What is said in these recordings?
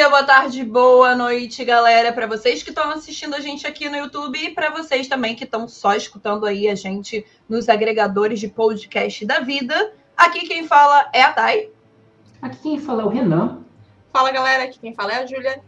dia, boa tarde, boa noite, galera. Para vocês que estão assistindo a gente aqui no YouTube e para vocês também que estão só escutando aí a gente nos agregadores de podcast da vida. Aqui quem fala é a Thay. Aqui quem fala é o Renan. Fala, galera. Aqui quem fala é a Júlia.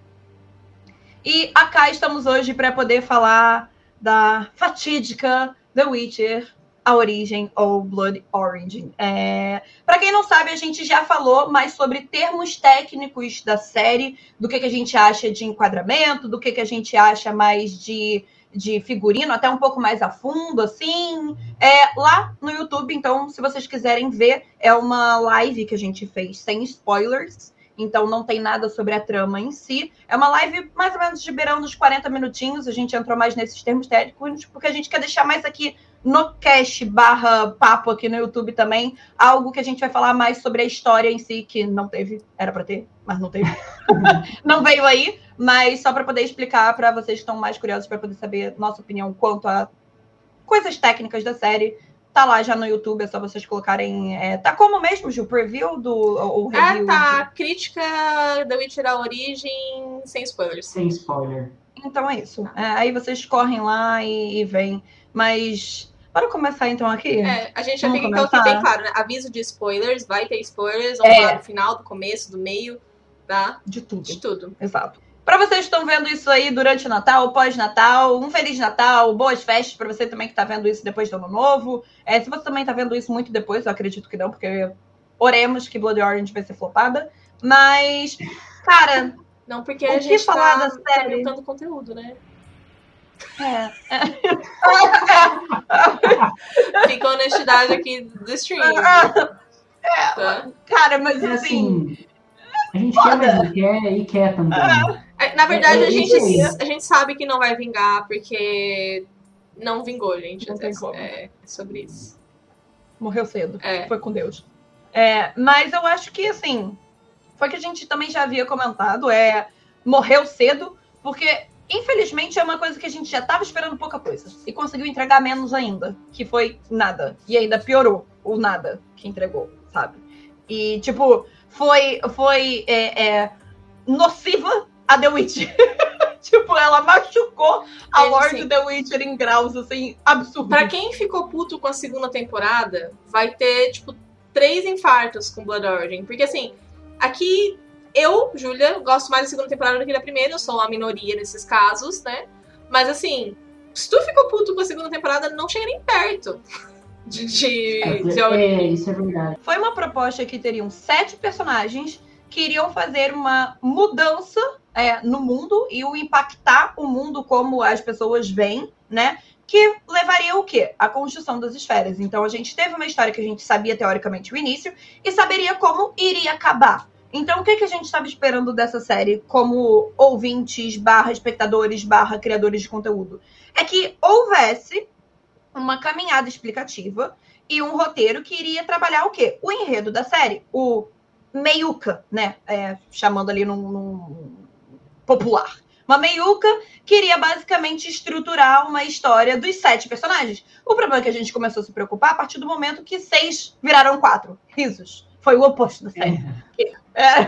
E acá estamos hoje para poder falar da fatídica The Witcher a origem ou Blood Origin. É... Para quem não sabe, a gente já falou mais sobre termos técnicos da série, do que, que a gente acha de enquadramento, do que, que a gente acha mais de, de figurino, até um pouco mais a fundo, assim, é, lá no YouTube. Então, se vocês quiserem ver, é uma live que a gente fez sem spoilers. Então não tem nada sobre a trama em si. É uma live mais ou menos de beirão dos 40 minutinhos. A gente entrou mais nesses termos técnicos, porque a gente quer deixar mais aqui no cast barra papo aqui no YouTube também, algo que a gente vai falar mais sobre a história em si, que não teve, era para ter, mas não teve. não veio aí, mas só para poder explicar para vocês que estão mais curiosos para poder saber nossa opinião quanto a coisas técnicas da série. Tá lá já no YouTube, é só vocês colocarem. É, tá como mesmo, Gil? Preview do. Ou review? Ah, tá. De... Crítica da Witcher a origem sem spoilers. Sem spoiler. Então é isso. É, aí vocês correm lá e, e vêm. Mas Bora começar então aqui? É, a gente já fica então aqui bem claro, né? Aviso de spoilers, vai ter spoilers, vamos é. do final, do começo, do meio, tá? De tudo. De tudo. Exato. Para vocês que estão vendo isso aí durante o Natal, pós-Natal, um Feliz Natal, boas festas para você também que está vendo isso depois do Ano Novo. É, se você também está vendo isso muito depois, eu acredito que não, porque oremos que Blood Orange vai ser flopada. Mas, cara. Não, porque a gente falar tá, tá conteúdo, né? É. Fica a honestidade aqui do stream. É, tá? Cara, mas é assim. A gente quer, mas quer e quer também. É, na verdade, é, a, gente, a gente sabe que não vai vingar, porque não vingou, gente. Não é, é, sobre isso. Morreu cedo. É. Foi com Deus. É, mas eu acho que, assim, foi que a gente também já havia comentado, é morreu cedo, porque Infelizmente, é uma coisa que a gente já estava esperando pouca coisa. E conseguiu entregar menos ainda. Que foi nada. E ainda piorou o nada que entregou, sabe? E, tipo, foi, foi é, é, nociva a The Witcher. tipo, ela machucou a Lorde assim, The Witcher em graus, assim, absurdos. Pra quem ficou puto com a segunda temporada, vai ter, tipo, três infartos com Blood Origin. Porque, assim, aqui eu, Júlia, gosto mais da segunda temporada do que da primeira, eu sou uma minoria nesses casos, né? Mas assim, se tu ficou puto com a segunda temporada, não chega nem perto. De, de, é, de é, isso é verdade. Foi uma proposta que teriam sete personagens que iriam fazer uma mudança é, no mundo e o impactar o mundo como as pessoas veem, né? Que levaria o quê? A construção das esferas. Então a gente teve uma história que a gente sabia teoricamente o início e saberia como iria acabar. Então, o que, que a gente estava esperando dessa série como ouvintes, barra espectadores, barra criadores de conteúdo? É que houvesse uma caminhada explicativa e um roteiro que iria trabalhar o quê? O enredo da série, o meiuca, né? É, chamando ali num, num popular. Uma meiuca que iria basicamente estruturar uma história dos sete personagens. O problema é que a gente começou a se preocupar a partir do momento que seis viraram quatro. Risos. Foi o oposto da série. É. É,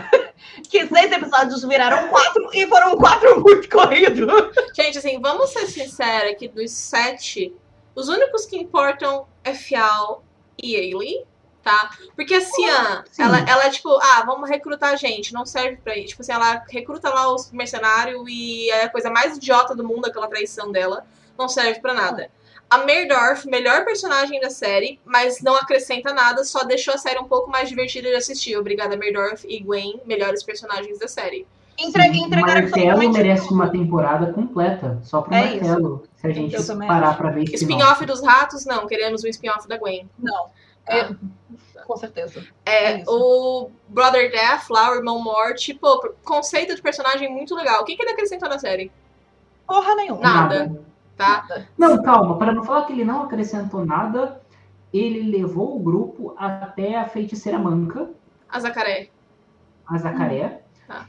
que seis episódios viraram quatro e foram quatro muito corridos. Gente, assim, vamos ser sinceros que dos sete, os únicos que importam é Fial e Ailey, tá? Porque a Cian, ela, ela é tipo, ah, vamos recrutar gente, não serve pra isso. Tipo assim, ela recruta lá os mercenários e é a coisa mais idiota do mundo, aquela traição dela, não serve pra nada. A Merdorf, melhor personagem da série, mas não acrescenta nada, só deixou a série um pouco mais divertida de assistir. Obrigada, Merdorf e Gwen, melhores personagens da série. Entregue, entregaram Martelo merece uma temporada completa, só pro é Martelo. Isso. Se a gente parar acho. pra ver Spin-off dos ratos, não. Queremos um spin-off da Gwen. Não. Ah. É, com certeza. É, é o Brother Death lá, o Irmão Morte, pô, conceito de personagem muito legal. O que, que ele acrescentou na série? Porra nenhuma. Nada. Nada tá? Não, calma, para não falar que ele não acrescentou nada, ele levou o grupo até a feiticeira manca. A Zacaré. A Zacaré. Hum, tá.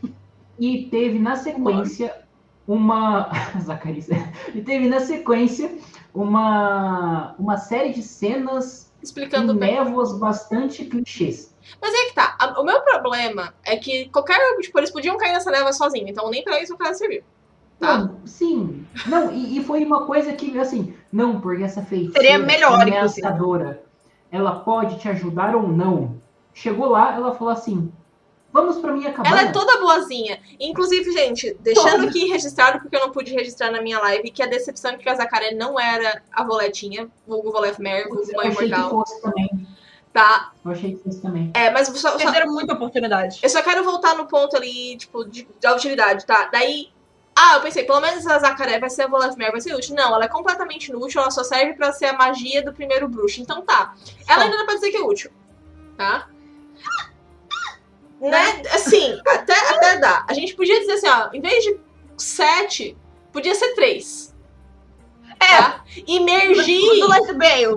E teve na sequência uma. Zacarias. e teve na sequência uma, uma série de cenas explicando em bem. névoas bastante clichês. Mas é que tá. O meu problema é que qualquer. Tipo, eles podiam cair nessa névoa sozinho, então nem pra isso o cara serviu. Tá? Não, sim. Não, e, e foi uma coisa que, assim, não, porque essa feiticeira Seria melhor, ameaçadora, ela pode te ajudar ou não. Chegou lá, ela falou assim, vamos pra minha cabana. Ela é toda boazinha. Inclusive, gente, deixando Toda. aqui registrado, porque eu não pude registrar na minha live, que a decepção de que a Zacaré não era a Voletinha, vulgo Volef Mare, vulgo Eu Mãe achei que Imortal, fosse também. tá? Eu achei que fosse também. É, mas só, só- Perderam muita oportunidade. eu só quero voltar no ponto ali, tipo, de, de utilidade, tá? Daí, ah, eu pensei, pelo menos a Zacaré vai ser a Volef Mare, vai ser útil. Não, ela é completamente inútil, ela só serve pra ser a magia do primeiro bruxo. Então tá. Ela ainda dá pra dizer que é útil, tá? Né? Assim, até, até dá. A gente podia dizer assim, ó, em vez de sete, podia ser três. É. Tá? Imergir. Do Let's Bale.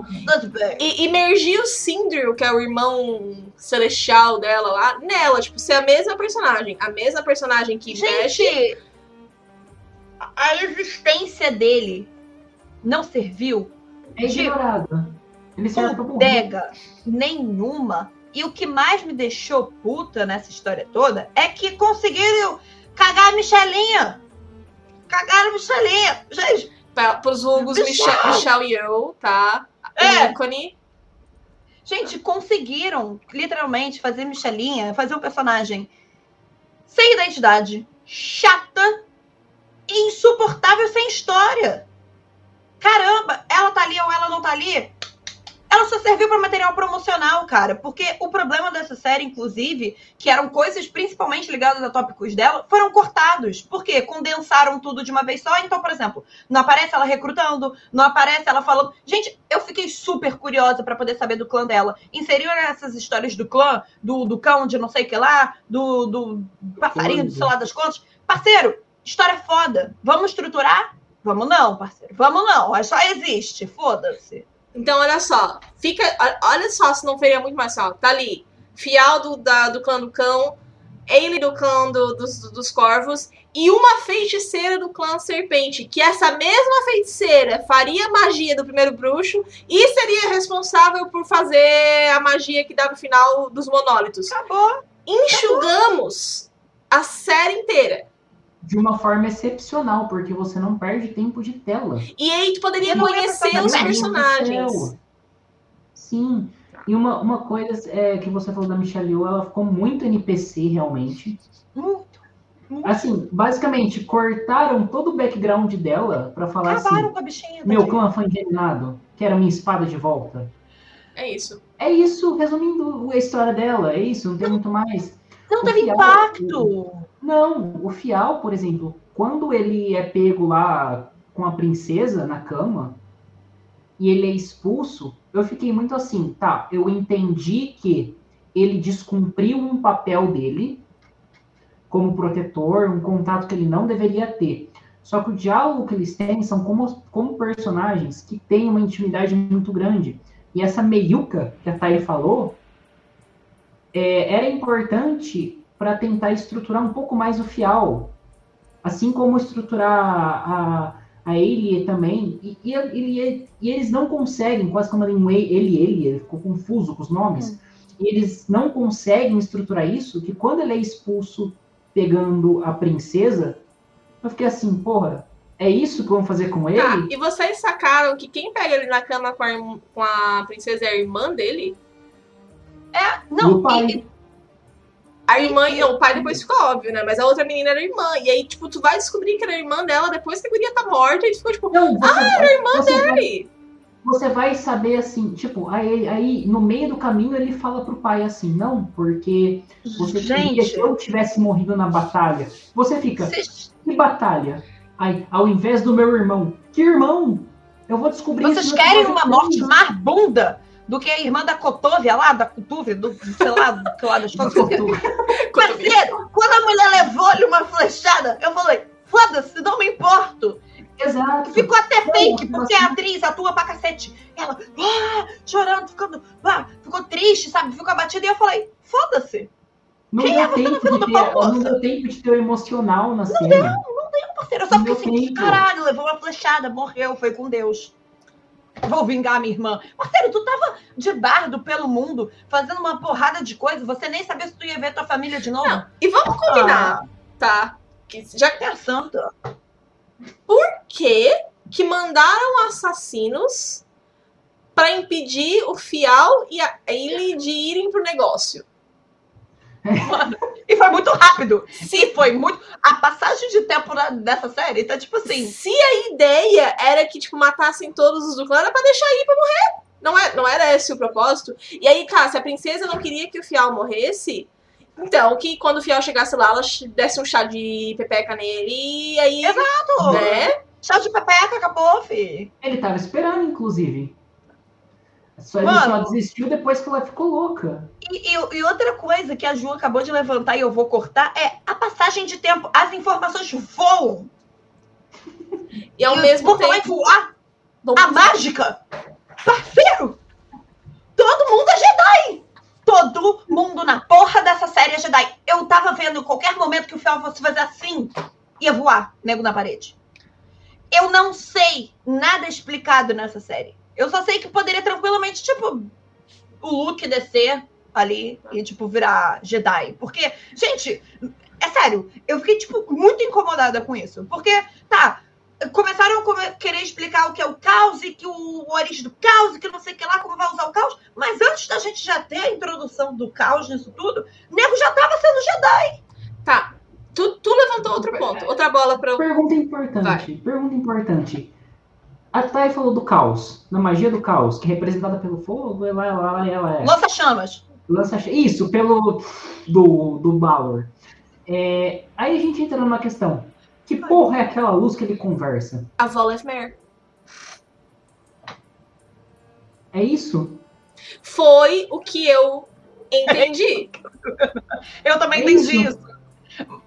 E imergir o Sindril, que é o irmão celestial dela lá, nela, tipo, ser a mesma personagem. A mesma personagem que mexe. Gente, a- a existência dele não serviu É De- ignorado. Ele bodega nenhuma. E o que mais me deixou puta nessa história toda é que conseguiram cagar a Michelinha. Cagaram a Michelinha. Gente, Pra, pros vulgos Michel. Michel, Yeoh, tá? É. ícone. gente, conseguiram literalmente fazer Michelinha, fazer um personagem sem identidade, chata insuportável sem história. Caramba, ela tá ali ou ela não tá ali? Ela só serviu para material promocional, cara. Porque o problema dessa série, inclusive, que eram coisas principalmente ligadas a tópicos dela, foram cortados. Por quê? Condensaram tudo de uma vez só. Então, por exemplo, não aparece ela recrutando, não aparece ela falando. Gente, eu fiquei super curiosa para poder saber do clã dela. Inseriram essas histórias do clã, do, do cão de não sei o que lá, do, do passarinho de sei lá das contas. Parceiro, história foda. Vamos estruturar? Vamos não, parceiro. Vamos não. Só existe. Foda-se. Então, olha só. Fica. Olha só se não seria muito mais só. Tá ali. Fial do, da, do clã do cão. Ailey do clã do- dos, dos corvos. E uma feiticeira do clã serpente. Que essa mesma feiticeira faria a magia do primeiro bruxo. E seria responsável por fazer a magia que dá no final dos monólitos. Acabou. Enxugamos a série inteira. De uma forma excepcional, porque você não perde tempo de tela. E aí tu poderia não ia conhecer os personagens. Sim. E uma, uma coisa é, que você falou da Michelle Yeoh, ela ficou muito NPC realmente. Muito. muito. Assim, basicamente, cortaram todo o background dela pra falar Acabaram assim: com a bichinha. meu clã foi envenenado, quero minha espada de volta. É isso. É isso, resumindo a história dela, é isso, não tem muito mais. Não o teve impacto. Não, o Fial, por exemplo, quando ele é pego lá com a princesa na cama e ele é expulso, eu fiquei muito assim, tá, eu entendi que ele descumpriu um papel dele como protetor, um contato que ele não deveria ter. Só que o diálogo que eles têm são como, como personagens que têm uma intimidade muito grande. E essa meiuca que a Thay falou é, era importante para tentar estruturar um pouco mais o Fial. Assim como estruturar a, a Elie também. E, e, e- e eles não conseguem, quase como um ele, ele, ele ficou confuso com os nomes. E eles não conseguem estruturar isso, que quando ele é expulso pegando a princesa, eu fiquei assim, porra, é isso que vão fazer com ele? Tá, e vocês sacaram que quem pega ele na cama com a, com a princesa é a irmã dele? E Não, e- A irmã, não, o pai depois ficou óbvio, né? Mas a outra menina era irmã. E aí, tipo, tu vai descobrir que era irmã dela depois que a guria tá morta e tu ficou tipo, Não, você, ah, era irmã você vai, você vai saber assim, tipo, aí, aí no meio do caminho ele fala pro pai assim, não, porque você queria gente, que eu tivesse morrido na batalha. Você fica, vocês, que batalha? Aí, ao invés do meu irmão, que irmão? Eu vou descobrir vocês querem uma morte mais bunda do que a irmã da Cotovia lá, da Cotuvia, do, sei lá, do que lá das contas. Parceiro, quando a mulher levou-lhe uma flechada, eu falei, foda-se, não me importo. Exato. Ficou até Não, fake, tipo porque assim- a atriz atua pra cacete. Ela, ah, chorando, ficando, ah, ficou triste, sabe? Ficou abatida. E eu falei, foda-se. Não Quem é deu você no tempo filme de do não deu tempo de ter o emocional na cena. Parceiro, eu só fiquei assim, tempo. caralho, levou uma flechada, morreu, foi com Deus. Vou vingar minha irmã. Marcelo, tu tava de bardo pelo mundo, fazendo uma porrada de coisa, você nem sabia se tu ia ver tua família de novo. Não. E vamos combinar, ah. tá? Que já pensando. Por que que mandaram assassinos para impedir o Fial e a Ailey de irem pro negócio? Mano, e foi muito rápido. Sim, foi muito. A passagem de tempo dessa série tá tipo assim. Se a ideia era que, tipo, matassem todos os do clã, era pra deixar aí pra morrer. Não, é, não era esse o propósito. E aí, tá, se a princesa não queria que o Fial morresse, então, que quando o Fial chegasse lá, ela desse um chá de pepeca nele e aí. Exato! Né? Chá de pepeca, acabou, fi. Ele tava esperando, inclusive. Só, ele Mano, só desistiu depois que ela ficou louca. E, e, e, outra coisa que a Ju acabou de levantar e eu vou cortar é a passagem de tempo. As informações voam. E ao e mesmo tempo. Vai voar. a mágica. Parceiro! Todo mundo é Jedi! Todo mundo na porra dessa série é Jedi. Eu tava vendo em qualquer momento que o Fel fosse fazer assim, ia voar, nego na parede. Eu não sei nada explicado nessa série. Eu só sei que poderia tranquilamente, tipo, o Luke descer ali e, tipo, virar Jedi. Porque, gente, é sério, eu fiquei, tipo, muito incomodada com isso. Porque, tá, começaram a querer explicar o que é o caos e que o, o origem do caos e que não sei o que lá, como vai usar o caos. Mas antes da gente já ter a introdução do caos nisso tudo, o nego já tava sendo Jedi. Tá. Tu, tu levantou outro ponto, outra bola pra eu. Pergunta importante. Vai. Pergunta importante. A Thay falou do caos, na magia do caos, que é representada pelo fogo, ela, ela, ela é. Lança-chamas. Lança Isso, pelo. do, do Balor. É, aí a gente entra numa questão. Que porra é aquela luz que ele conversa? A Volesmer. É isso? Foi o que eu entendi. eu também é entendi isso. isso.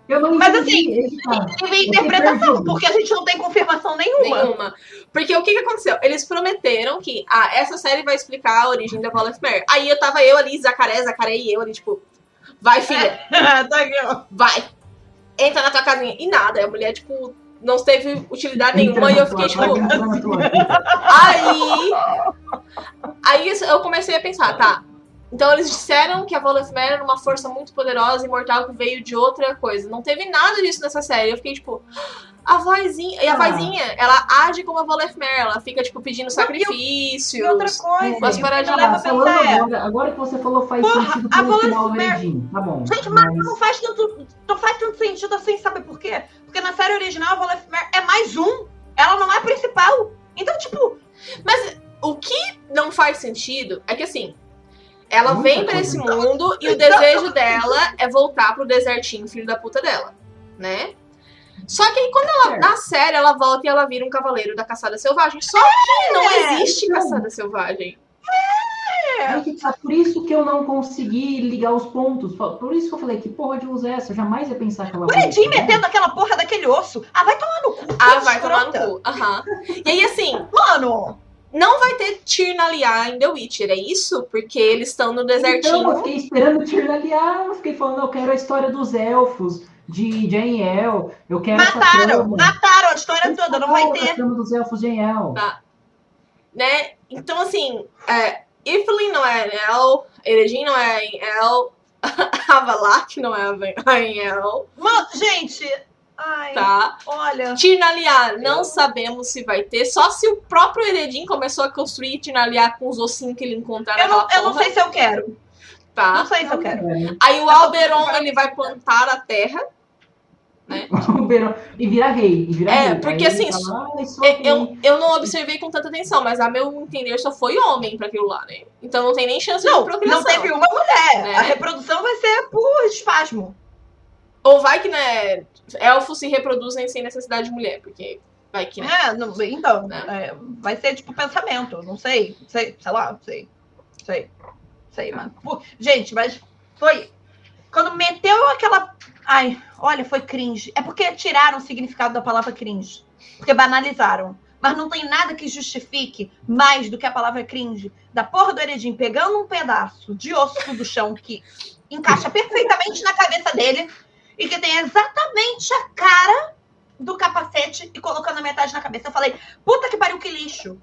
Eu não Mas assim, teve interpretação, porque a gente não tem confirmação nenhuma. Nenhuma. Porque o que, que aconteceu? Eles prometeram que ah, essa série vai explicar a origem da Mare. Aí eu tava eu ali, Zacaré, Zacaré e eu ali, tipo, vai, filha. tá aqui, ó. Vai. Entra na tua casinha. E nada. A mulher, tipo, não teve utilidade nenhuma. E eu fiquei, tipo. aí. Aí eu comecei a pensar, tá então eles disseram que a Volibear era uma força muito poderosa e imortal que veio de outra coisa. Não teve nada disso nessa série. Eu fiquei tipo, a vozinha. E a ah. vozinha, ela age como a Volibear. Ela fica, tipo, pedindo sacrifícios. E outra coisa. Umas paradinhas. Agora, agora que você falou, faz Porra, sentido pelo final Tá bom. Gente, mas, mas não faz tanto. Não faz tanto sentido assim, sabe por quê? Porque na série original a Volibear é mais um. Ela não é a principal. Então, tipo. Mas o que não faz sentido é que assim ela Muita vem para esse mundo e o desejo dela é voltar pro desertinho, filho da puta dela, né? Só que aí quando ela, na série, ela volta e ela vira um cavaleiro da caçada selvagem. Só que não é, existe então. caçada selvagem. É. Por isso que eu não consegui ligar os pontos. Por isso que eu falei, que porra de luz é essa? Eu jamais ia pensar que ela. O Edinho metendo aquela porra daquele osso. Ah, vai tomar no cu. Ah, vai tomar no cu. Aham. E aí, assim. Mano! Não vai ter Tirnalia em The Witcher, é isso? Porque eles estão no desertinho. Então, eu fiquei esperando Tirnalia, eu fiquei falando, eu quero a história dos elfos, de Jane Eu quero mataram, mataram a história toda, não vai ter. A dos elfos Jane Tá. Né? Então, assim, é, Iflin não é El, Eregin não é em El, Avalak não é em El. Mano, gente, Ai, tá? Olha. Tirnaliar, não sabemos se vai ter. Só se o próprio Heredin começou a construir Tirnaliar com os ossinhos que ele encontrar eu não, eu não sei se eu quero. Tá? Não sei se eu quero. Aí o Alberon, ele vai plantar a terra. Né? e vira rei. E vira é, rei. porque Aí assim, fala, ah, eu, eu não observei com tanta atenção, mas a meu entender só foi homem para aquilo lá, né? Então não tem nem chance não, de procriação. Não teve uma mulher. Né? A reprodução vai ser por espasmo. Ou vai que, né, elfos se reproduzem sem necessidade de mulher, porque vai que. Né? É, não, então, né? é, vai ser tipo pensamento, não sei, sei, sei lá, sei, sei, sei, mano. Gente, mas foi. Quando meteu aquela. Ai, olha, foi cringe. É porque tiraram o significado da palavra cringe. Porque banalizaram. Mas não tem nada que justifique mais do que a palavra cringe. Da porra do Eredin pegando um pedaço de osso do chão que encaixa perfeitamente na cabeça dele e que tem exatamente a cara do capacete e colocando a metade na cabeça. Eu falei, puta que pariu, que lixo.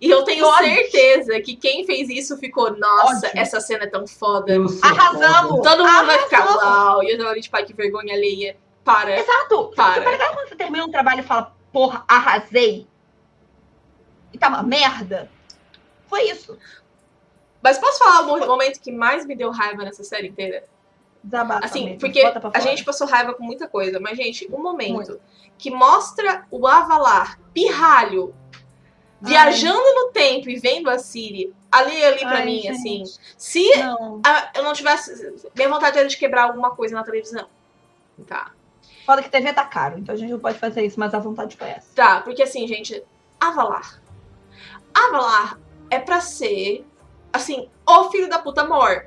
E eu tenho Ódio. certeza que quem fez isso ficou, nossa, Ódio. essa cena é tão foda. Arrasamos! Todo mundo vai ficar, uau. E eu tava ali, tipo, ai, que vergonha alheia. Para. Exato. Para. Legal quando você termina um trabalho e fala, porra, arrasei. E tá uma merda. Foi isso. Mas posso falar o momento que mais me deu raiva nessa série inteira? Desabafa Assim, mesmo, porque a gente passou raiva com muita coisa, mas, gente, um momento que mostra o Avalar pirralho viajando no tempo e vendo a Siri ali ali pra Ai, mim, gente. assim. Se Não. ah, eu não tivesse. Minha vontade era de quebrar alguma coisa na televisão. Tá. Foda que TV tá caro, então a gente não pode fazer isso, mas a vontade foi essa. Tá, porque assim, gente, Avalar. Avalar é pra ser, assim, o filho da puta mor.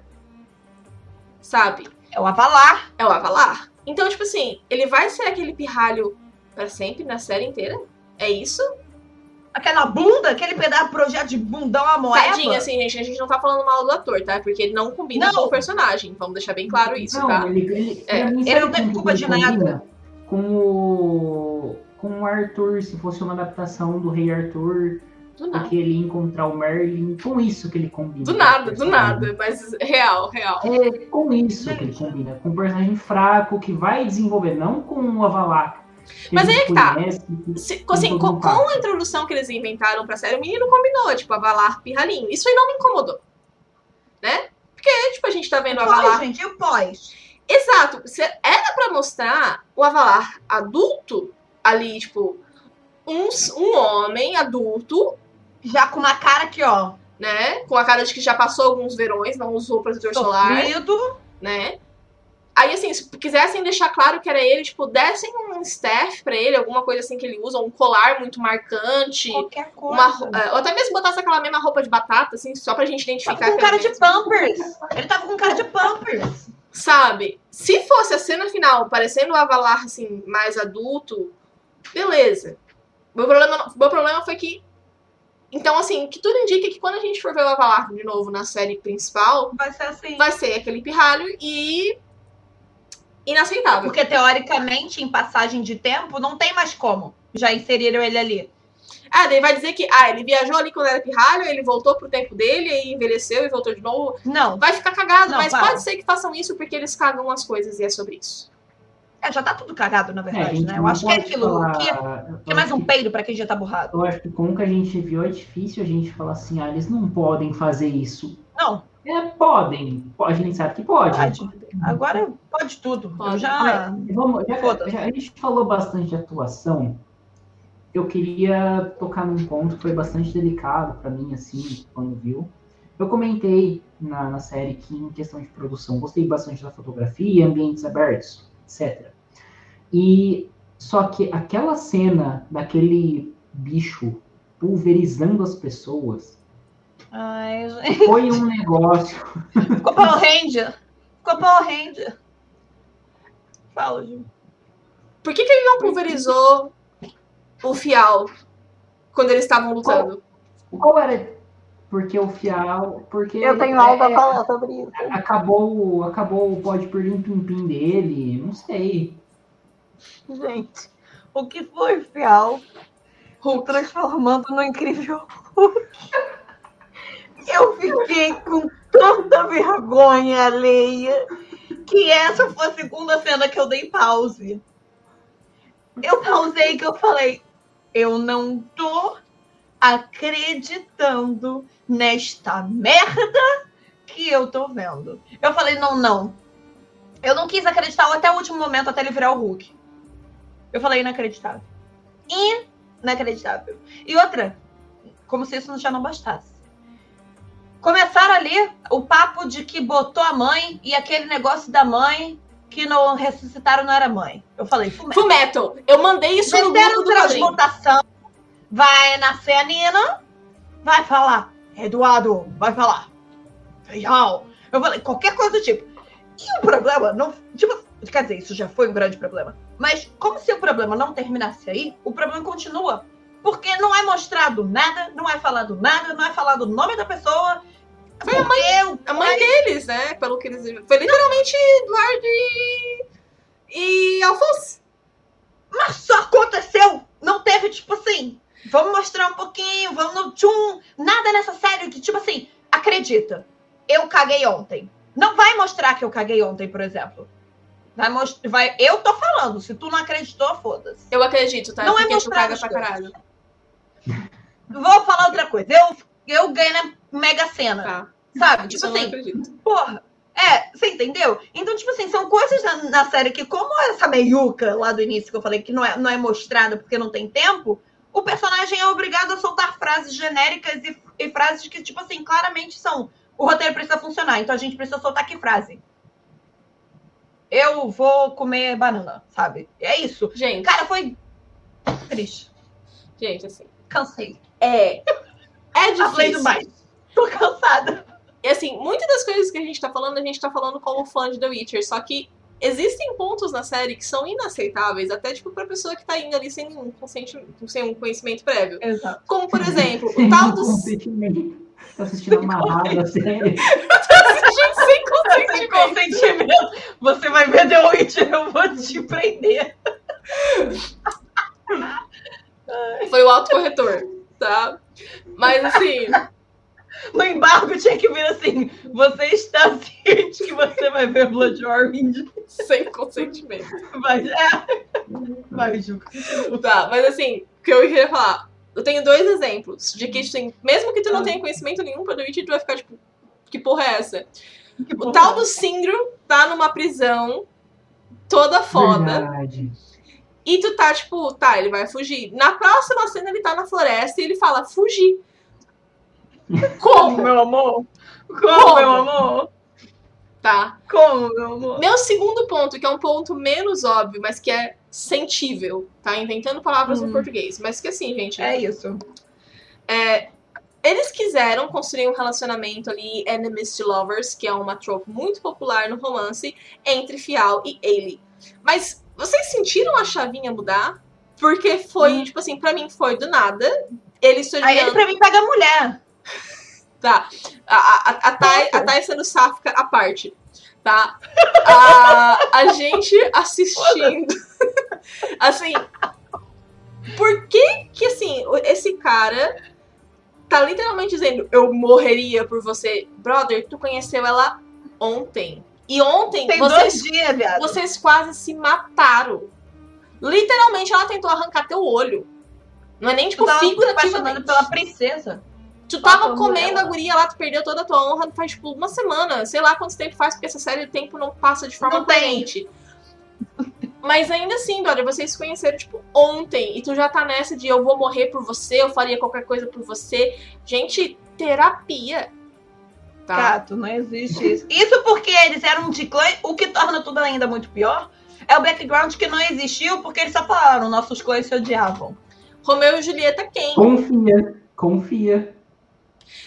Sabe? É o Avalar. É o Avalar. Então, tipo assim, ele vai ser aquele pirralho pra sempre na série inteira? É isso? Aquela bunda, aquele pedaço projeto de bundão a moeda. Tadinho, assim, gente, a gente não tá falando mal do ator, tá? Porque ele não combina Não. com o personagem. Vamos deixar bem claro isso, não, tá? ele, ele, É, ele não tem com culpa de nada. Com o. Com o Arthur, se fosse uma adaptação do Rei Arthur. Porque ele ia encontrar o Merlin, com isso que ele combina. Do nada, do nada. Mas real, real. É com isso que ele combina. Com um personagem fraco que vai desenvolver, não com o Avalar. Mas aí é que tá. Se- assim, com, com a introdução que eles inventaram pra série, o menino combinou, tipo, Avalar pirralhinho. Isso aí não me incomodou. Né? Porque, tipo, a gente tá vendo o Avalar. Pós, gente, o pós? Exato. Se- Era pra mostrar o Avalar adulto ali, tipo, um, um homem adulto, Já com uma cara aqui, ó. né? Com a cara de que já passou alguns verões, não usou protetor solar, Sofrido. né? Aí, assim, se quisessem deixar claro que era ele, tipo, dessem um staff pra ele, alguma coisa assim que ele usa, um colar muito marcante. Qualquer coisa. Uma, é, ou até mesmo botasse aquela mesma roupa de batata, assim, só pra gente identificar. Tava com cara de. Pampers. Ele tava com cara de Pampers. Sabe? Se fosse a cena final parecendo o Avalar, assim, mais adulto, beleza. Meu problema, meu problema foi que. Então, assim, que tudo indica que quando a gente for ver o Avalar de novo na série principal, Vai ser assim. vai ser aquele pirralho e. inaceitável. Porque, teoricamente, em passagem de tempo, não tem mais como. Já inseriram ele ali. Ah, daí vai dizer que, ah, ele viajou ali quando era pirralho, ele voltou pro tempo dele, aí envelheceu e voltou de novo. Não. Vai ficar cagado, Não, mas pode ser que façam isso porque eles cagam as coisas e é sobre isso. É, já tá tudo cagado, na É, verdade, gente né? Eu não acho que é aquilo. falar- Que, eu que é mais um peido pra quem já tá borrado. Eu acho que com o que a gente viu é difícil a gente falar assim, ah, eles não podem fazer isso. Não, É, podem. A gente sabe que pode. pode. Agora pode tudo. Pode. já. Vamos, já, já- a gente falou bastante de atuação. Eu queria tocar num ponto que foi bastante delicado pra mim, assim, quando viu. Eu comentei na, na série que, em questão de produção, gostei bastante da fotografia, ambientes abertos, etc. E só que aquela cena daquele bicho pulverizando as pessoas Ai, gente. foi um negócio. Ficou Power Ranger. Ficou Power Ranger. Fala, Ju. Por que, que ele não pulverizou o Fial quando eles estavam lutando? Qual era? Porque o Fial. Porque Eu tenho algo a é, falar sobre isso. acabou, acabou o pode perder um pimpim dele, não sei. Gente, o que foi Fial o transformando no incrível Hulk? Eu fiquei com tanta vergonha alheia que essa foi a segunda cena que eu dei pause. Eu pausei que eu falei, eu não tô acreditando nesta merda que eu tô vendo. Eu falei, não, não. Eu não quis acreditar até o último momento, até ele virar o Hulk. Eu falei inacreditável. Inacreditável. E outra, como se isso já não bastasse. Começaram ali o papo de que botou a mãe e aquele negócio da mãe que não ressuscitaram não era mãe. Eu falei. Full Metal. Eu mandei isso no Meteram grupo do transmutação. Vai nascer a Nina. Vai falar. Eduardo, vai falar. Feijão. Eu falei, qualquer coisa do tipo. E o problema não. Tipo, quer dizer, isso já foi um grande problema. Mas como se o problema não terminasse aí, o problema continua. Porque não é mostrado nada, não é falado nada, não é falado o nome da pessoa. Foi a mãe. A mãe deles, né? Pelo que eles. Foi literalmente Eduardo e. e Alfonso. Mas só aconteceu. Não teve, tipo assim. vamos mostrar um pouquinho, vamos no tchum. Nada nessa série que, tipo assim, acredita. Eu caguei ontem. Não vai mostrar que eu caguei ontem, por exemplo. Vai mostrar. Vai... Eu tô falando. Se tu não acreditou, foda-se. Eu acredito, tá? Não é Porque tu mostrar caga pra caralho. Vou falar outra coisa. Eu, eu ganhei na Mega Sena. Tá. Sabe? Isso Tipo eu não assim, porra. É, você entendeu? Então, tipo assim, são coisas na, na série que, como essa meiuca lá do início que eu falei que não é, não é mostrada porque não tem tempo, o personagem é obrigado a soltar frases genéricas e, e frases que, tipo assim, claramente são. O roteiro precisa funcionar, então a gente precisa soltar que frase? Eu vou comer banana, sabe? É isso. Gente, Cara, foi triste. gente, assim. Cansei. É. É Falei difícil. demais. Tô cansada. E assim, muitas das coisas que a gente tá falando, a gente tá falando como fã de The Witcher, só que existem pontos na série que são inaceitáveis, até tipo pra pessoa que tá indo ali sem nenhum consciente, sem um conhecimento prévio. Exato. Como, por exemplo, o tal dos. Tô assistindo amarrado a série. Gente, sem Sem consentimento. consentimento. Você vai ver The Witcher, eu vou te prender. Foi o autocorretor, tá? Mas assim, No embargo tinha que vir assim: você está ciente que você vai ver Blood Orange? sem consentimento. Vai, é. Vai, Ju. Tá, mas assim, o que eu queria falar. Eu tenho dois exemplos de que, assim, mesmo que tu não tenha conhecimento nenhum pra The Witcher, tu vai ficar tipo, que porra é essa? O tal do Sindro tá numa prisão toda foda. Verdade. E tu tá, tipo, tá, ele vai fugir. Na próxima cena ele tá na floresta e ele fala, fugir. Como, meu amor? Como, Como? meu amor? Tá. Como, meu amor? Meu segundo ponto, que é um ponto menos óbvio, mas que é sentível, tá? Inventando palavras Hum. no português. Mas que assim, gente, É isso. Eles quiseram construir um relacionamento ali, enemies to lovers, que é uma trope muito popular no romance, entre Fial e Ailey. Mas vocês sentiram a chavinha mudar? Porque foi, Hum. tipo assim, pra mim foi do nada. Ele Aí ele pra mim pega a mulher. Tá. A, a, a, Thay, a Thay sendo sáfica à parte. Tá? A, a gente assistindo. assim. Por que que, assim, esse cara tá literalmente dizendo eu morreria por você? Brother, tu conheceu ela ontem. E ontem Tem vocês dois dias, vocês quase se mataram. Literalmente, ela tentou arrancar teu olho. Não é nem, tipo, Tu tava figurativamente. pela princesa. Tu tava comendo a guria lá, tu perdeu toda a tua honra faz, tipo, uma semana. Sei lá quanto tempo faz, porque essa série o tempo não passa de forma Não. Mas ainda assim, brother, vocês se conheceram, tipo, ontem. E tu já tá nessa de eu vou morrer por você, eu faria qualquer coisa por você. Gente, terapia. Tá? Gato, não existe isso. Isso porque eles eram de clã, o que torna tudo ainda muito pior é o background que não existiu porque eles só falaram, nossos clãs se odiavam. Romeu e Julieta quem? Confia, confia.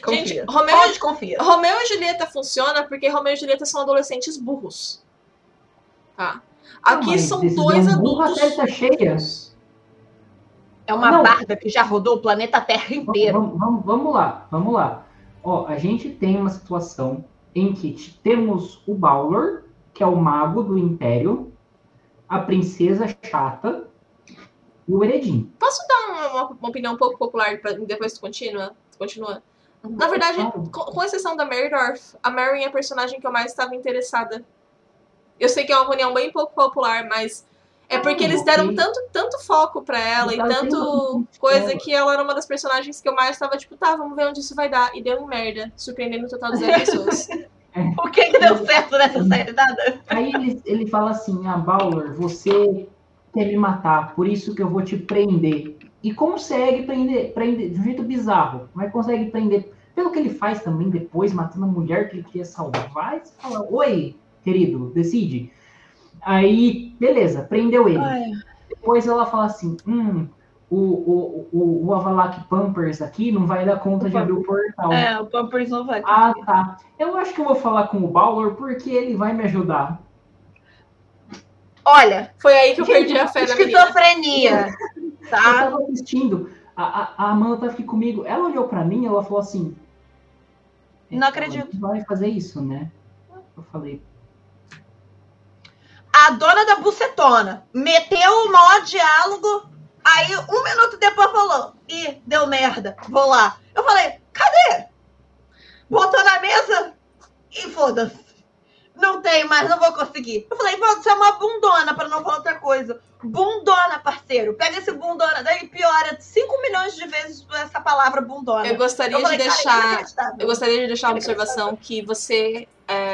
Confia. Gente, Romeu, Pode confia. Romeu e Julieta funciona porque Romeu e Julieta são adolescentes burros. Tá? Aqui Não, são dois burra, adultos. A série tá cheia. É uma Não. barda que já rodou o planeta Terra inteiro. Vamos, vamos, vamos lá, vamos lá. Ó, a gente tem uma situação em que temos o Balor, que é o mago do Império, a princesa chata e o Eredin. Posso dar uma, uma- uma opinião um pouco popular pra depois tu continua? Tu continua? Na verdade, com, com exceção da Meredorf, a Marion é a personagem que eu mais estava interessada. Eu sei que é uma opinião bem pouco popular, mas é porque Ah, eles ok. deram tanto, tanto foco pra ela e tanto bastante coisa que ela era uma das personagens que eu mais estava tipo, tá, vamos ver onde isso vai dar. E deu em merda, surpreendendo o total de zero pessoas. O que que deu certo nessa série? Nada. Aí ele, ele fala assim: Ah, Balor, você quer me matar, por isso que eu vou te prender. E consegue prender, prender de um jeito bizarro, mas consegue prender. Pelo que ele faz também depois, matando a mulher que ele queria salvar, e você fala: Oi, querido, decide. Aí, beleza, prendeu ele. Ai, Depois ela fala assim: Hum, o, o, o, o Avalak Pampers aqui não vai dar conta O de abrir o portal. é, o Pampers não vai. Ah, tá. Eu acho que eu vou falar com o Balor porque ele vai me ajudar. Olha, Foi aí que eu perdi a fé na esquizofrenia. Eu Tá? tava assistindo, a, a, a Amanda tava aqui comigo, ela olhou pra mim e ela falou assim... Não "Ela acredito." não vai fazer isso, né? Eu falei, A dona da bucetona meteu o maior diálogo. Aí, um minuto depois falou, ih, deu merda, vou lá. Eu falei, cadê? Botou na mesa e foda-se. Não tem mais, não vou conseguir. Eu falei, vou chamar bundona para não falar outra coisa. Bundona, parceiro. Pega esse bundona, daí piora 5 milhões de vezes essa palavra bundona. Eu gostaria eu falei, de deixar. Eu gostaria de deixar uma observação que você é,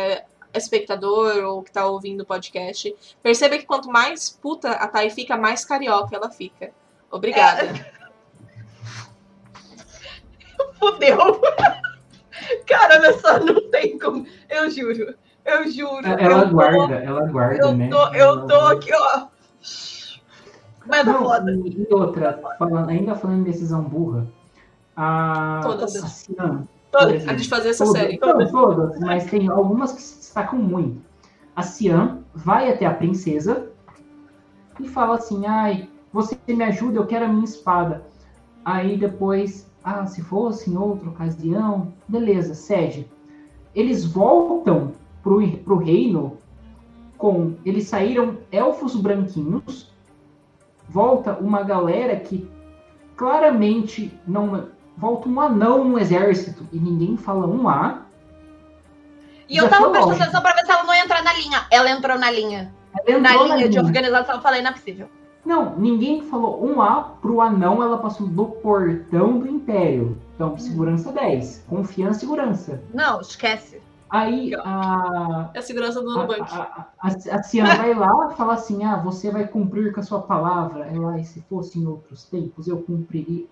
espectador ou que tá ouvindo o podcast, perceba que quanto mais puta a Thay fica, mais carioca ela fica. Obrigada. É... Fudeu. Cara, olha só, não tem como. Eu juro. Eu juro. Ela eu guarda, tô, ela guarda, eu né? Tô, eu tô aqui, ó. Mas não, foda. E, outra, falando, ainda falando em decisão burra, a, Todas. a Cian, Todas. A gente fazer essa todas, série. Todas, todas, mas tem algumas que destacam muito. A Cian vai até a princesa e fala assim: ai, você me ajuda, eu quero a minha espada. Aí depois, ah, se fosse em outra ocasião, beleza, cede. Eles voltam pro, pro reino com. Eles saíram elfos branquinhos, volta uma galera que claramente não. Volta um anão no exército e ninguém fala um A. E eu tava prestando atenção pra ver se ela não ia entrar na linha. Ela entrou na linha. Entrou na, linha na linha de organização, eu falei, não é possível. Não, ninguém falou um A pro anão, ela passou do portão do Império. Então, segurança 10. Confiança e segurança. Não, esquece. Aí a. É a segurança do Nubank. A, a, a, a Cian vai lá e fala assim: ah, você vai cumprir com a sua palavra. Ela, se fosse em outros tempos, eu cumpriria.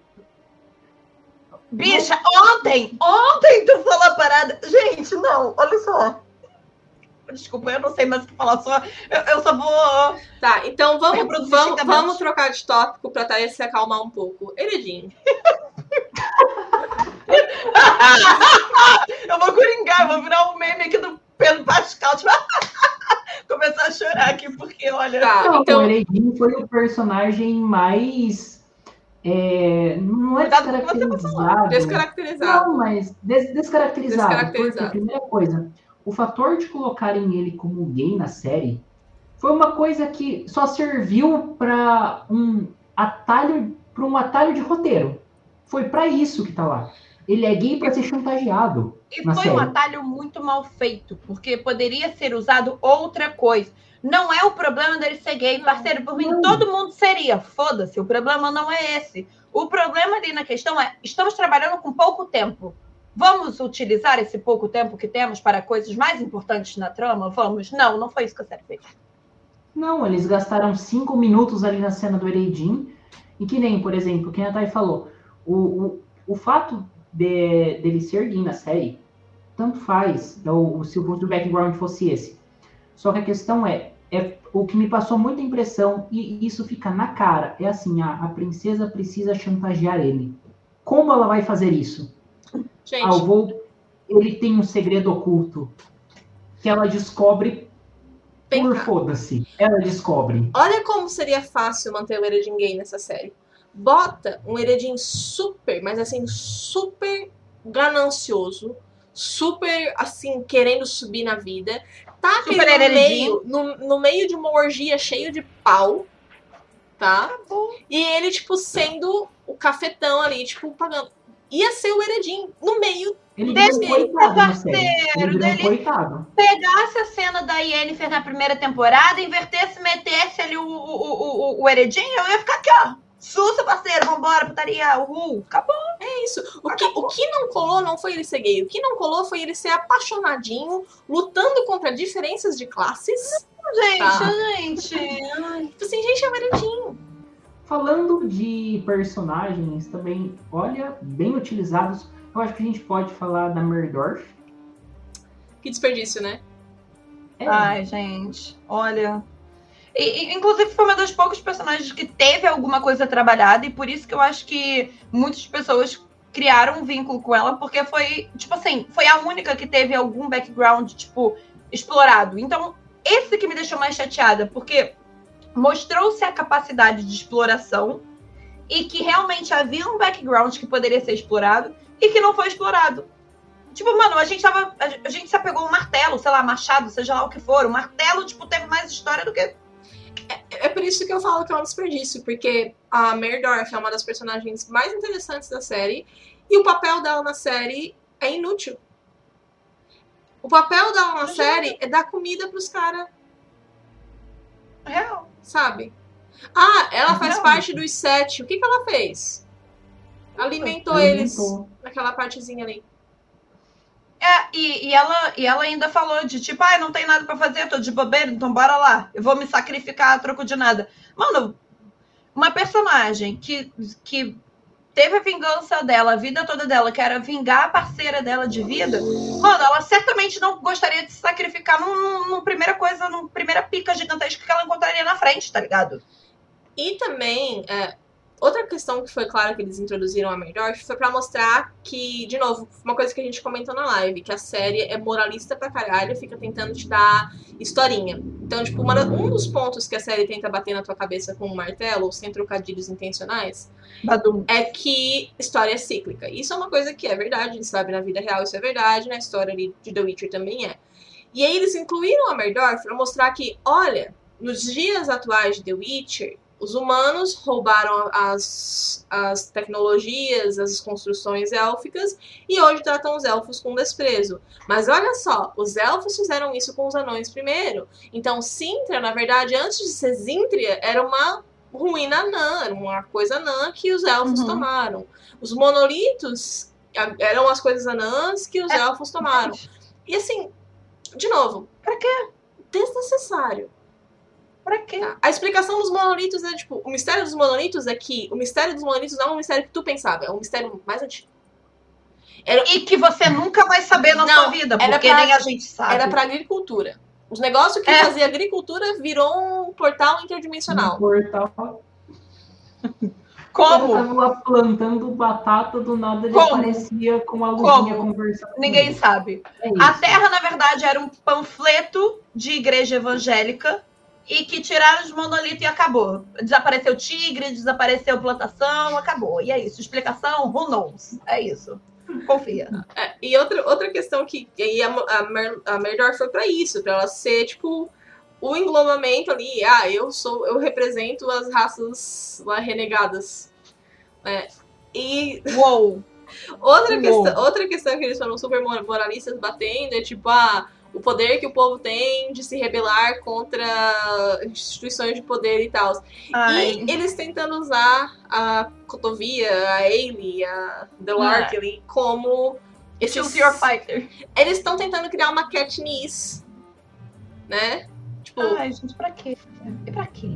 Bicha, ontem, ontem tu falou a parada. Gente, não, olha só. Desculpa, eu não sei mais o que falar, só, eu, eu só vou. Tá, então vamos, vamos, vamos trocar de tópico pra Thaís se acalmar um pouco. Heredinho. eu vou coringar, vou virar um meme aqui do Pedro Pascal. Tipo, começar a chorar aqui, porque olha. Tá, então... O Heredinho foi o personagem mais é, não é descaracterizado. Descaracterizado. Não, mas des descaracterizado. descaracterizado. Primeira coisa, o fator de colocarem ele como gay na série foi uma coisa que só serviu para um atalho, para um atalho de roteiro. Foi para isso que tá lá. Ele é gay para ser chantageado. E foi série. um atalho muito mal feito, porque poderia ser usado outra coisa. Não é o problema dele ser gay, parceiro. Por mim, todo mundo seria. Foda-se, o problema não é esse. O problema ali na questão é: estamos trabalhando com pouco tempo. Vamos utilizar esse pouco tempo que temos para coisas mais importantes na trama? Vamos? Não, não foi isso que a série fez. Não, eles gastaram cinco minutos ali na cena do Ereidin. E que nem, por exemplo, quem a Thay falou, o, o, o fato de, dele ser gay na série, tanto faz, o, se o background fosse esse. Só que a questão é, é o que me passou muita impressão, e isso fica na cara, é assim, a, a princesa precisa chantagear ele. Como ela vai fazer isso? Gente. Ah, vou, ele tem um segredo oculto que ela descobre por foda-se. Ela descobre. Olha como seria fácil manter o Eredin gay nessa série. Bota um Eredin super, mas assim, super ganancioso, super assim, querendo subir na vida tá Super no meio, no, no, meio de uma orgia cheio de pau, tá? e ele, tipo, sendo o cafetão ali, tipo, pagando. Ia ser o Heredim no meio ele desse parceiro dele coitado. pegasse a cena da Yennefer na primeira temporada, invertesse, metesse ali o, o, o, o Heredim, eu ia ficar aqui, ó. Sussa, parceiro, vambora, putaria, uhul, acabou. É isso. O que, o que não colou não foi ele ser gay. O que não colou foi ele ser apaixonadinho, lutando contra diferenças de classes. Gente, tá? gente. Tipo assim, gente, é meredinho. Falando de personagens também, olha, bem utilizados, eu acho que a gente pode falar da Merdorf. Que desperdício, né? É. Ai, gente, olha, e, inclusive, foi uma das poucos personagens que teve alguma coisa trabalhada, e por isso que eu acho que muitas pessoas criaram um vínculo com ela, porque foi, tipo assim, foi a única que teve algum background, tipo, explorado. Então, esse que me deixou mais chateada, porque mostrou-se a capacidade de exploração e que realmente havia um background que poderia ser explorado e que não foi explorado. Tipo, mano, a gente tava. A gente se apegou um martelo, sei lá, machado, seja lá o que for. O martelo, tipo, teve mais história do que é, por isso que eu falo que é um desperdício, porque a Merdorf é uma das personagens mais interessantes da série e o papel dela na série é inútil. O papel dela na série é dar comida pros caras. Real. Sabe? Ah, ela faz Real. parte dos sete. O que, que ela fez? Alimentou, Alimentou. eles naquela partezinha ali. É, e, e, ela, e ela ainda falou de tipo, ah, não tem nada para fazer, tô de bobeira, então bora lá. Eu vou me sacrificar a troco de nada. Mano, uma personagem que, que teve a vingança dela, a vida toda dela, que era vingar a parceira dela de vida, mano, ela certamente não gostaria de se sacrificar numa num primeira coisa, numa primeira pica gigantesca que ela encontraria na frente, tá ligado? E também, é, Outra questão que foi clara que eles introduziram a Merdorf foi para mostrar que, de novo, uma coisa que a gente comentou na live, que a série é moralista pra caralho, fica tentando te dar historinha. Então, tipo, uma, um dos pontos que a série tenta bater na tua cabeça com um martelo, sem trocadilhos intencionais, Badum. é que história é cíclica. Isso é uma coisa que é verdade, a gente sabe na vida real isso é verdade, na história ali de The Witcher também é. E aí eles incluíram a Merdorf pra mostrar que, olha, nos dias atuais de The Witcher, os humanos roubaram as, as tecnologias, as construções élficas e hoje tratam os elfos com desprezo. Mas olha só, os elfos fizeram isso com os anões primeiro. Então, Sintra, na verdade, antes de ser Zintria, era uma ruína anã, era uma coisa anã que os elfos uhum. tomaram. Os monolitos eram as coisas anãs que os é. elfos tomaram. E assim, de novo, para quê? Desnecessário. Pra quê? Tá. A explicação dos monolitos é, tipo, o mistério dos monolitos é que o mistério dos monolitos não é um mistério que tu pensava, é um mistério mais antigo. Era... E que você nunca vai saber na não, sua vida, porque pra... nem a gente sabe. Era pra agricultura. Os negócios que é. fazia agricultura virou um portal interdimensional. Um portal. Como? Eu tava plantando batata, do nada ele Como? aparecia com a luzinha conversando. Ninguém sabe. É a Terra, na verdade, era um panfleto de igreja evangélica e que tiraram os monolitos e acabou. Desapareceu tigre, desapareceu plantação, acabou. E é isso. Explicação, who knows? É isso. Confia. É, e outra, outra questão que e a, a, Mer, a Merdor foi para isso, para ela ser, tipo, o englobamento ali. Ah, eu sou, eu represento as raças lá renegadas. É, e. Uou! outra, Uou. Questão, outra questão que eles foram super moralistas batendo é tipo, ah o poder que o povo tem de se rebelar contra instituições de poder e tal. E eles tentando usar a Cotovia, a Ailey, a Delark ali como esses... Choose your fighter. Eles estão tentando criar uma Katniss, né? Tipo... Ai, gente, pra quê? E pra quê?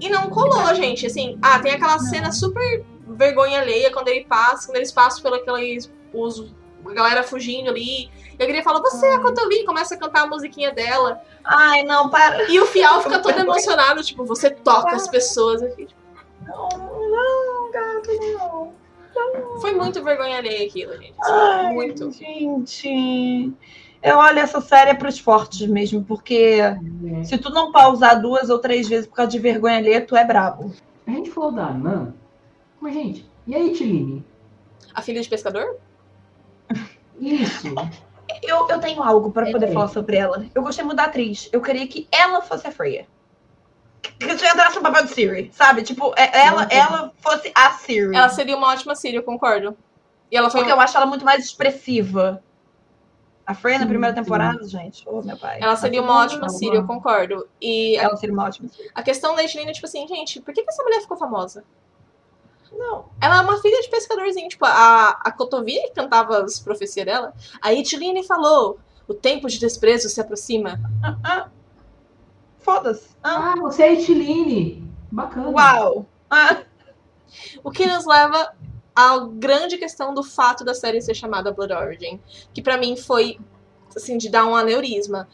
E não colou, gente. Assim, ah, tem aquela não. cena super vergonha alheia quando ele passa, quando eles passam pelo aqueles os, a galera fugindo ali eu queria falar, você é a Cotovin, começa a cantar a musiquinha dela. Ai, não, para. E o Fial fica todo emocionado, tipo, você toca para. as pessoas. Aqui, tipo, não, não, gato, não. não. Foi muito vergonha alheia aquilo, gente. Ai, muito. Gente. Eu olho essa série é para os fortes mesmo, porque é. se tu não pausar duas ou três vezes por causa de vergonha alheia, tu é brabo. A gente falou da Nan, mas gente, e aí, Tiline? A filha de pescador? Isso eu, eu tenho algo para poder falar sobre ela. Eu gostei muito da atriz. Eu queria que ela fosse a Freya. Que entrasse no papel de Siri, sabe? Tipo, é, ela, ela fosse a Siri. Ela seria uma ótima Siri, eu concordo. E ela foi... Porque eu acho ela muito mais expressiva. A Freya na primeira temporada, sim. gente. Oh, meu pai. Ela seria uma ótima Siri, eu concordo. E ela seria uma ótima Siri. A questão da Evelina é tipo assim, gente, por que, que essa mulher ficou famosa? Não. Ela é uma filha de pescadorzinho. Tipo, a, a Cotovia que cantava as profecias dela. A Itiline falou: o tempo de desprezo se aproxima. Ah, ah. Foda-se. Ah. ah. você é Itiline. Bacana. Uau. Ah. O que nos leva à grande questão do fato da série ser chamada Blood Origin. Que para mim foi, assim, de dar um aneurisma.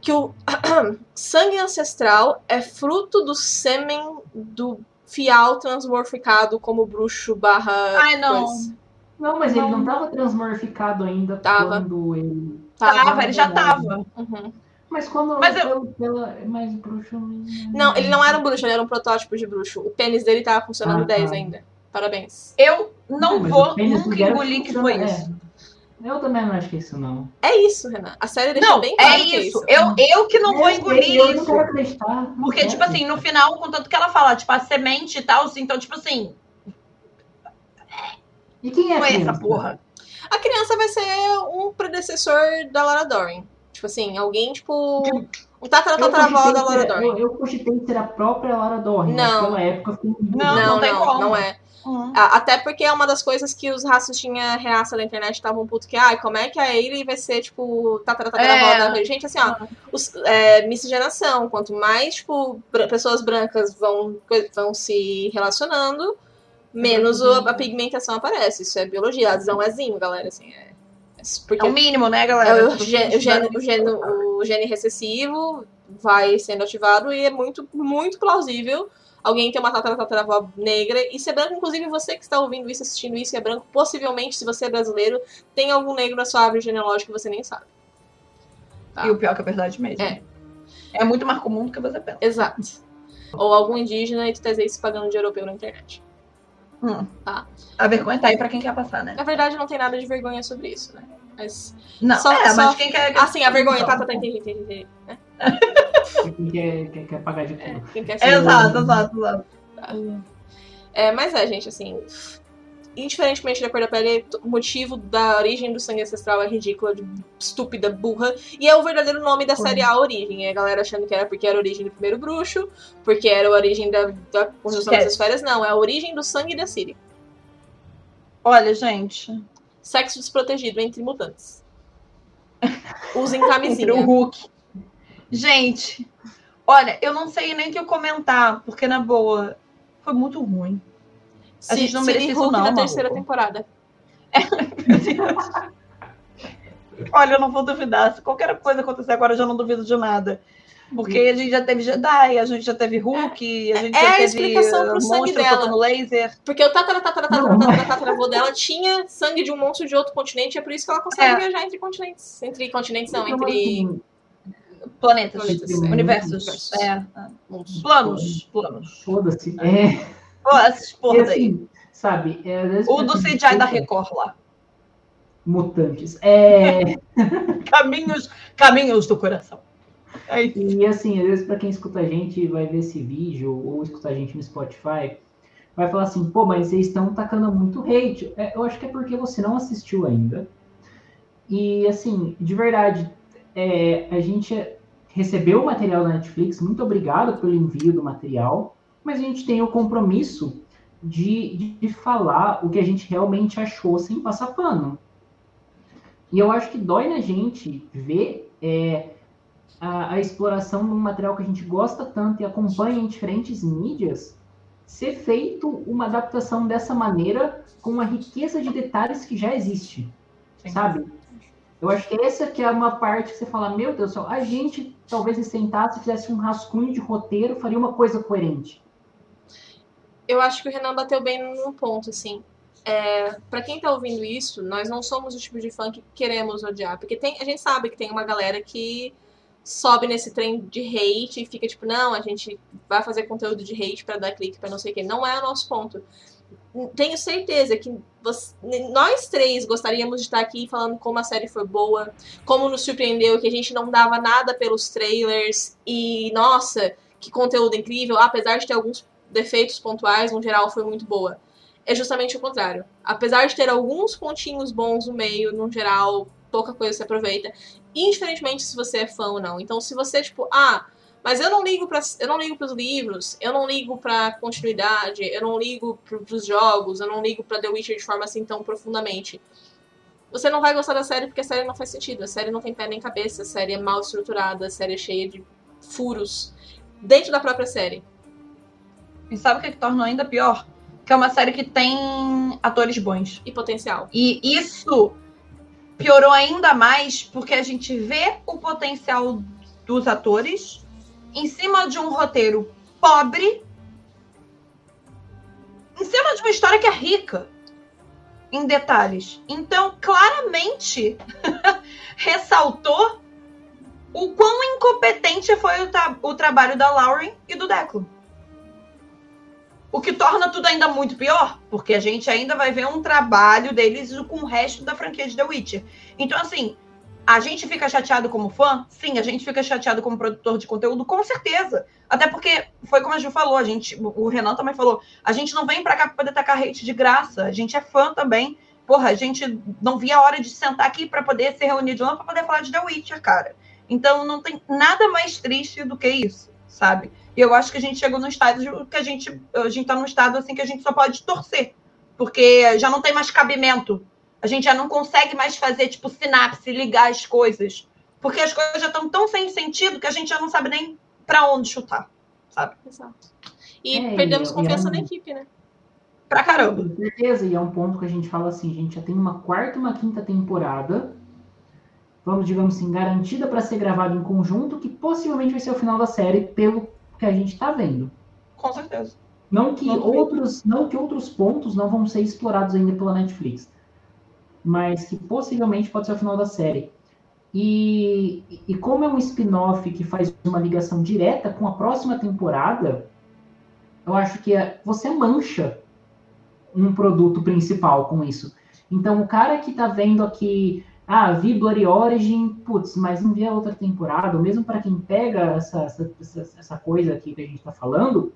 Que o sangue ancestral é fruto do sêmen do Fial transmorficado como bruxo barra. Ai, não. Coisa. Não, mas não. ele não tava transmorficado ainda tava. quando ele. Tava, tava ele já tava. Uhum. Mas quando mas eu... pela, mais bruxo. Não, ele não era um bruxo, ele era um protótipo de bruxo. O pênis dele tava funcionando ah, 10 tá. ainda. Parabéns. Eu não, não vou nunca engolir que foi é. Isso. Eu também não acho que é isso, não. É isso, Renan. A série deixa Não, bem claro é que é isso. isso. Eu, eu que não vou É, engolir eu não isso. acreditar. não Porque, quero tipo assim, no final, contanto que ela fala, tipo, a semente e tal, assim, então, tipo assim, E quem é não a é criança? essa porra. A criança vai ser um predecessor da Lara Dorian. Tipo assim, alguém, tipo. Eu tataravó da Lara Dorian. Eu, eu cogitei ser a própria Lara Dorn. Não. Naquela época foi muito Não, Não, não, tem não, como. é. Uhum. A- Até porque é uma das coisas que os raços tinha reaça da internet estavam puto que, ah, como é que a Ailey vai ser, tipo, tataravó É. da Gente, assim, ó, os, é, miscigenação. Quanto mais, tipo, bra- pessoas brancas vão, vão se relacionando, menos o- a pigmentação aparece. Isso é biologia. Azão é zinho, galera, assim, é... é Porque É o mínimo, né, É, galera? o, gene, o, gene, o, gene, o gene recessivo vai sendo ativado e é muito, muito plausível alguém ter uma tataravó negra e ser branco. Inclusive, você que está ouvindo isso, assistindo isso, e é branco, possivelmente, se você é brasileiro, tem algum negro na sua árvore genealógica que você nem sabe. Tá. E o pior que é verdade mesmo. É. É muito mais comum do que você pensa. Exato. Ou algum indígena e tu tá se pagando de europeu na internet. Hum. Tá. A vergonha tá aí pra quem quer passar, né? Na verdade, não tem nada de vergonha sobre isso, né? Mas, Não, Só- é, só- mas quem quer. assim, a vergonha, tá, tá, tá, entendi, entendi, entendi. né? Quem quer, quer, quer pagar de tudo. Quem quer ser Exato, exato, exato. É, mas é, gente, assim. Indiferentemente da cor da pele, o motivo da origem do sangue ancestral é ridícula, de- estúpida, burra. E é o verdadeiro nome da série A Origem. E a galera achando que era porque era a origem do primeiro bruxo, porque era a origem da, da construção dessas férias. Não, é a origem do sangue da Siri. Olha, gente. Sexo desprotegido entre mutantes. Usem Entre o camisinha. Hulk. Gente, olha, eu não sei nem o que eu comentar, porque na boa, foi muito ruim. A gente não merecia isso não, na maluco. terceira temporada. Olha, eu não vou duvidar. Se qualquer coisa acontecer agora, eu já não duvido de nada. Porque a gente já teve Jedi, a gente já teve Hulk, a gente é já a teve explicação pro uh, sangue monstro dela. laser. Porque o tatara, tatara, tatara, tatara, tataravô dela tinha sangue de um monstro de outro continente, é por isso que ela consegue É. viajar entre continentes. Entre continentes, não, Então, entre assim, Planetas, Planetas, é. universos, é, planos, planos. Foda-se. É, essas porras aí. assim, sabe? É, O do CGI da Record lá. Mutantes. É, Caminhos, caminhos do coração. É e assim, às vezes pra quem escuta a gente vai ver esse vídeo ou escuta a gente no Spotify, vai falar assim, pô, mas vocês estão tacando muito hate. É, eu acho que é porque você não assistiu ainda. E assim, de verdade, é, a gente recebeu o material da Netflix, muito obrigado pelo envio do material, mas a gente tem o compromisso de, de, de falar o que a gente realmente achou sem passar pano. E eu acho que dói na gente ver é, a, a exploração de um material que a gente gosta tanto e acompanha em diferentes mídias ser feito uma adaptação dessa maneira com uma riqueza de detalhes que já existe, Sim. sabe? Eu acho que essa que é uma parte que você fala, meu Deus do céu, a gente talvez se sentasse, fizesse um rascunho de roteiro, faria uma coisa coerente. Eu acho que o Renan bateu bem num ponto, assim. É, para quem tá ouvindo isso, nós não somos o tipo de fã que queremos odiar. Porque tem, a gente sabe que tem uma galera que sobe nesse trem de hate e fica tipo, não, a gente vai fazer conteúdo de hate pra dar clique, pra não sei o quê. Não é o nosso ponto. Tenho certeza que você- nós três gostaríamos de estar aqui falando como a série foi boa, como nos surpreendeu, que a gente não dava nada pelos trailers e, nossa, que conteúdo incrível, apesar de ter alguns defeitos pontuais, no geral foi muito boa. É justamente o contrário. Apesar de ter alguns pontinhos bons no meio, no geral, pouca coisa se aproveita. Indiferentemente se você é fã ou não. Então, se você, tipo, ah, mas eu não ligo para eu não ligo pros livros, eu não ligo pra continuidade, eu não ligo pro, pros jogos, eu não ligo pra The Witcher de forma assim tão profundamente. Você não vai gostar da série porque a série não faz sentido. A série não tem pé nem cabeça, a série é mal estruturada, a série é cheia de furos dentro da própria série. E sabe o que, que torna ainda pior? Que é uma série que tem atores bons. E potencial. E isso piorou ainda mais porque a gente vê o potencial dos atores em cima de um roteiro pobre, em cima de uma história que é rica em detalhes. Então, claramente, ressaltou o quão incompetente foi o, tra- o trabalho da Lauren e do Declan. O que torna tudo ainda muito pior, porque a gente ainda vai ver um trabalho deles com o resto da franquia de The Witcher. Então, assim, a gente fica chateado como fã? Sim, a gente fica chateado como produtor de conteúdo, com certeza. Até porque foi como a Ju falou, a gente, o Renan também falou, a gente não vem pra cá pra poder tacar hate de graça, a gente é fã também. Porra, a gente não via a hora de sentar aqui para poder se reunir de novo para poder falar de The Witcher, cara. Então não tem nada mais triste do que isso, sabe? E eu acho que a gente chegou no estágio que a gente, a gente tá num estado assim que a gente só pode torcer, porque já não tem mais cabimento. A gente já não consegue mais fazer, tipo, sinapse, ligar as coisas. Porque as coisas já estão tão sem sentido que a gente já não sabe nem para onde chutar, sabe? Exato. E é, perdemos confiança é um... na equipe, né? Pra caramba. Com certeza, e é um ponto que a gente fala assim, a gente já tem uma quarta e uma quinta temporada, vamos, digamos assim, garantida para ser gravada em conjunto, que possivelmente vai ser o final da série, pelo que a gente está vendo. Com certeza. Não que outros, não que outros pontos não vão ser explorados ainda pela Netflix, mas que possivelmente pode ser o final da série. E, e como é um spin-off que faz uma ligação direta com a próxima temporada, eu acho que é, você mancha um produto principal com isso. Então, o cara que está vendo aqui ah, vi Bloody Origin, putz, mas não vi a outra temporada, ou mesmo para quem pega essa, essa, essa, coisa aqui que a gente está falando,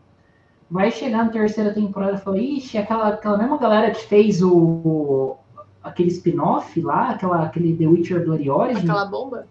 vai chegar na terceira temporada e falar, ixi, aquela, aquela mesma galera que fez o aquele spin-off lá, aquela, aquele The Witcher Bloody Origin. Aquela bomba?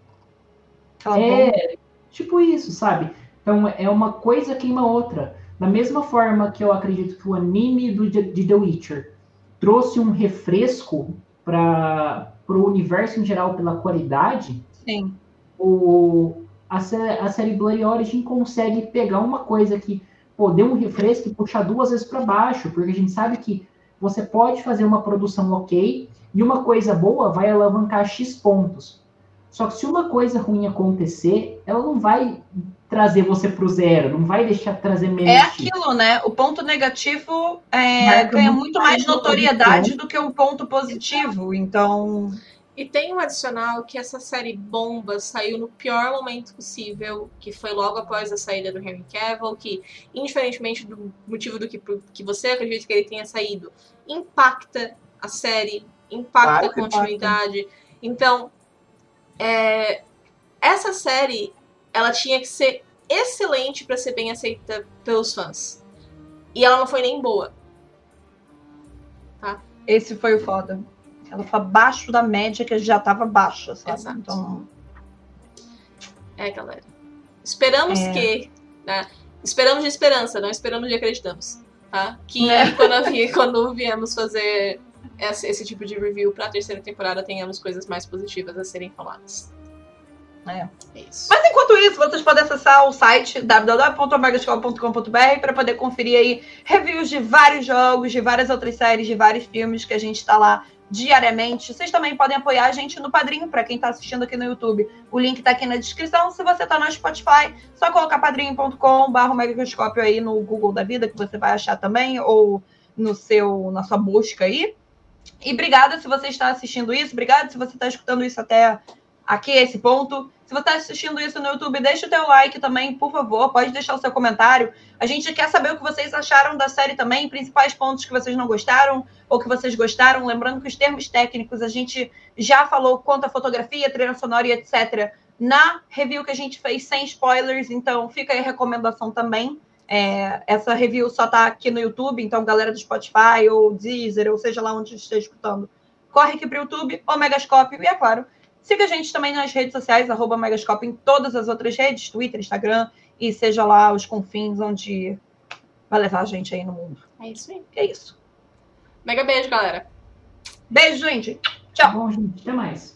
Aquela é, bomba. tipo isso, sabe? Então é uma coisa queima outra. Da mesma forma que eu acredito que o anime do, de The Witcher trouxe um refresco para para o universo em geral pela qualidade, Sim. O, a, a série Bloody Origin consegue pegar uma coisa que pô, deu um refresco e puxar duas vezes para baixo, porque a gente sabe que você pode fazer uma produção ok e uma coisa boa vai alavancar X pontos. Só que se uma coisa ruim acontecer, ela não vai trazer você para o zero, não vai deixar trazer menos. É aquilo, né? O ponto negativo é, ganha muito mais notoriedade do que o ponto positivo. Então. E tem um adicional que essa série Bomba saiu no pior momento possível, que foi logo após a saída do Henry Cavill, que, indiferentemente do motivo do que, que você acredita que ele tenha saído, impacta a série, impacta claro a continuidade. Impacta. Então, é, essa série ela tinha que ser excelente para ser bem aceita pelos fãs. E ela não foi nem boa. Tá? Esse foi o foda. Ela foi abaixo da média que já estava baixa, sabe? Exato. Então... É, galera. Esperamos é. que. Né? Esperamos de esperança, não esperamos de acreditamos. Tá? Que é. quando, vi, quando viemos fazer esse, tipo de review para a terceira temporada, tenhamos coisas mais positivas a serem faladas. É. Isso. Mas enquanto isso, vocês podem acessar o site www.omegascola.com.br para poder conferir aí reviews de vários jogos, de várias outras séries, de vários filmes que a gente está lá diariamente. Vocês também podem apoiar a gente no Padrinho, para quem está assistindo aqui no YouTube. O link está aqui na descrição. Se você está no Spotify, só colocar padrinho.com.br megascópio aí no Google da vida, que você vai achar também, ou no seu, na sua busca aí. E obrigada se você está assistindo isso, obrigada se você está escutando isso até aqui esse ponto. Se você está assistindo isso no YouTube, deixa o teu like também, por favor. Pode deixar o seu comentário. A gente quer saber o que vocês acharam da série também, principais pontos que vocês não gostaram ou que vocês gostaram. Lembrando que os termos técnicos a gente já falou quanto a fotografia, trilha sonora e etc. na review que a gente fez sem spoilers. Então fica aí a recomendação também. É, essa review só está aqui no YouTube, então galera do Spotify ou Deezer, ou seja lá onde esteja escutando, corre aqui para o YouTube, o Megascópio, e é claro, Siga a gente também nas redes sociais, arroba Megascope em todas as outras redes, Twitter, Instagram, e seja lá os confins onde vai levar a gente aí no mundo. É isso aí. É isso. Mega beijo, galera. Beijo, gente. Tchau. Bom, gente. Até mais.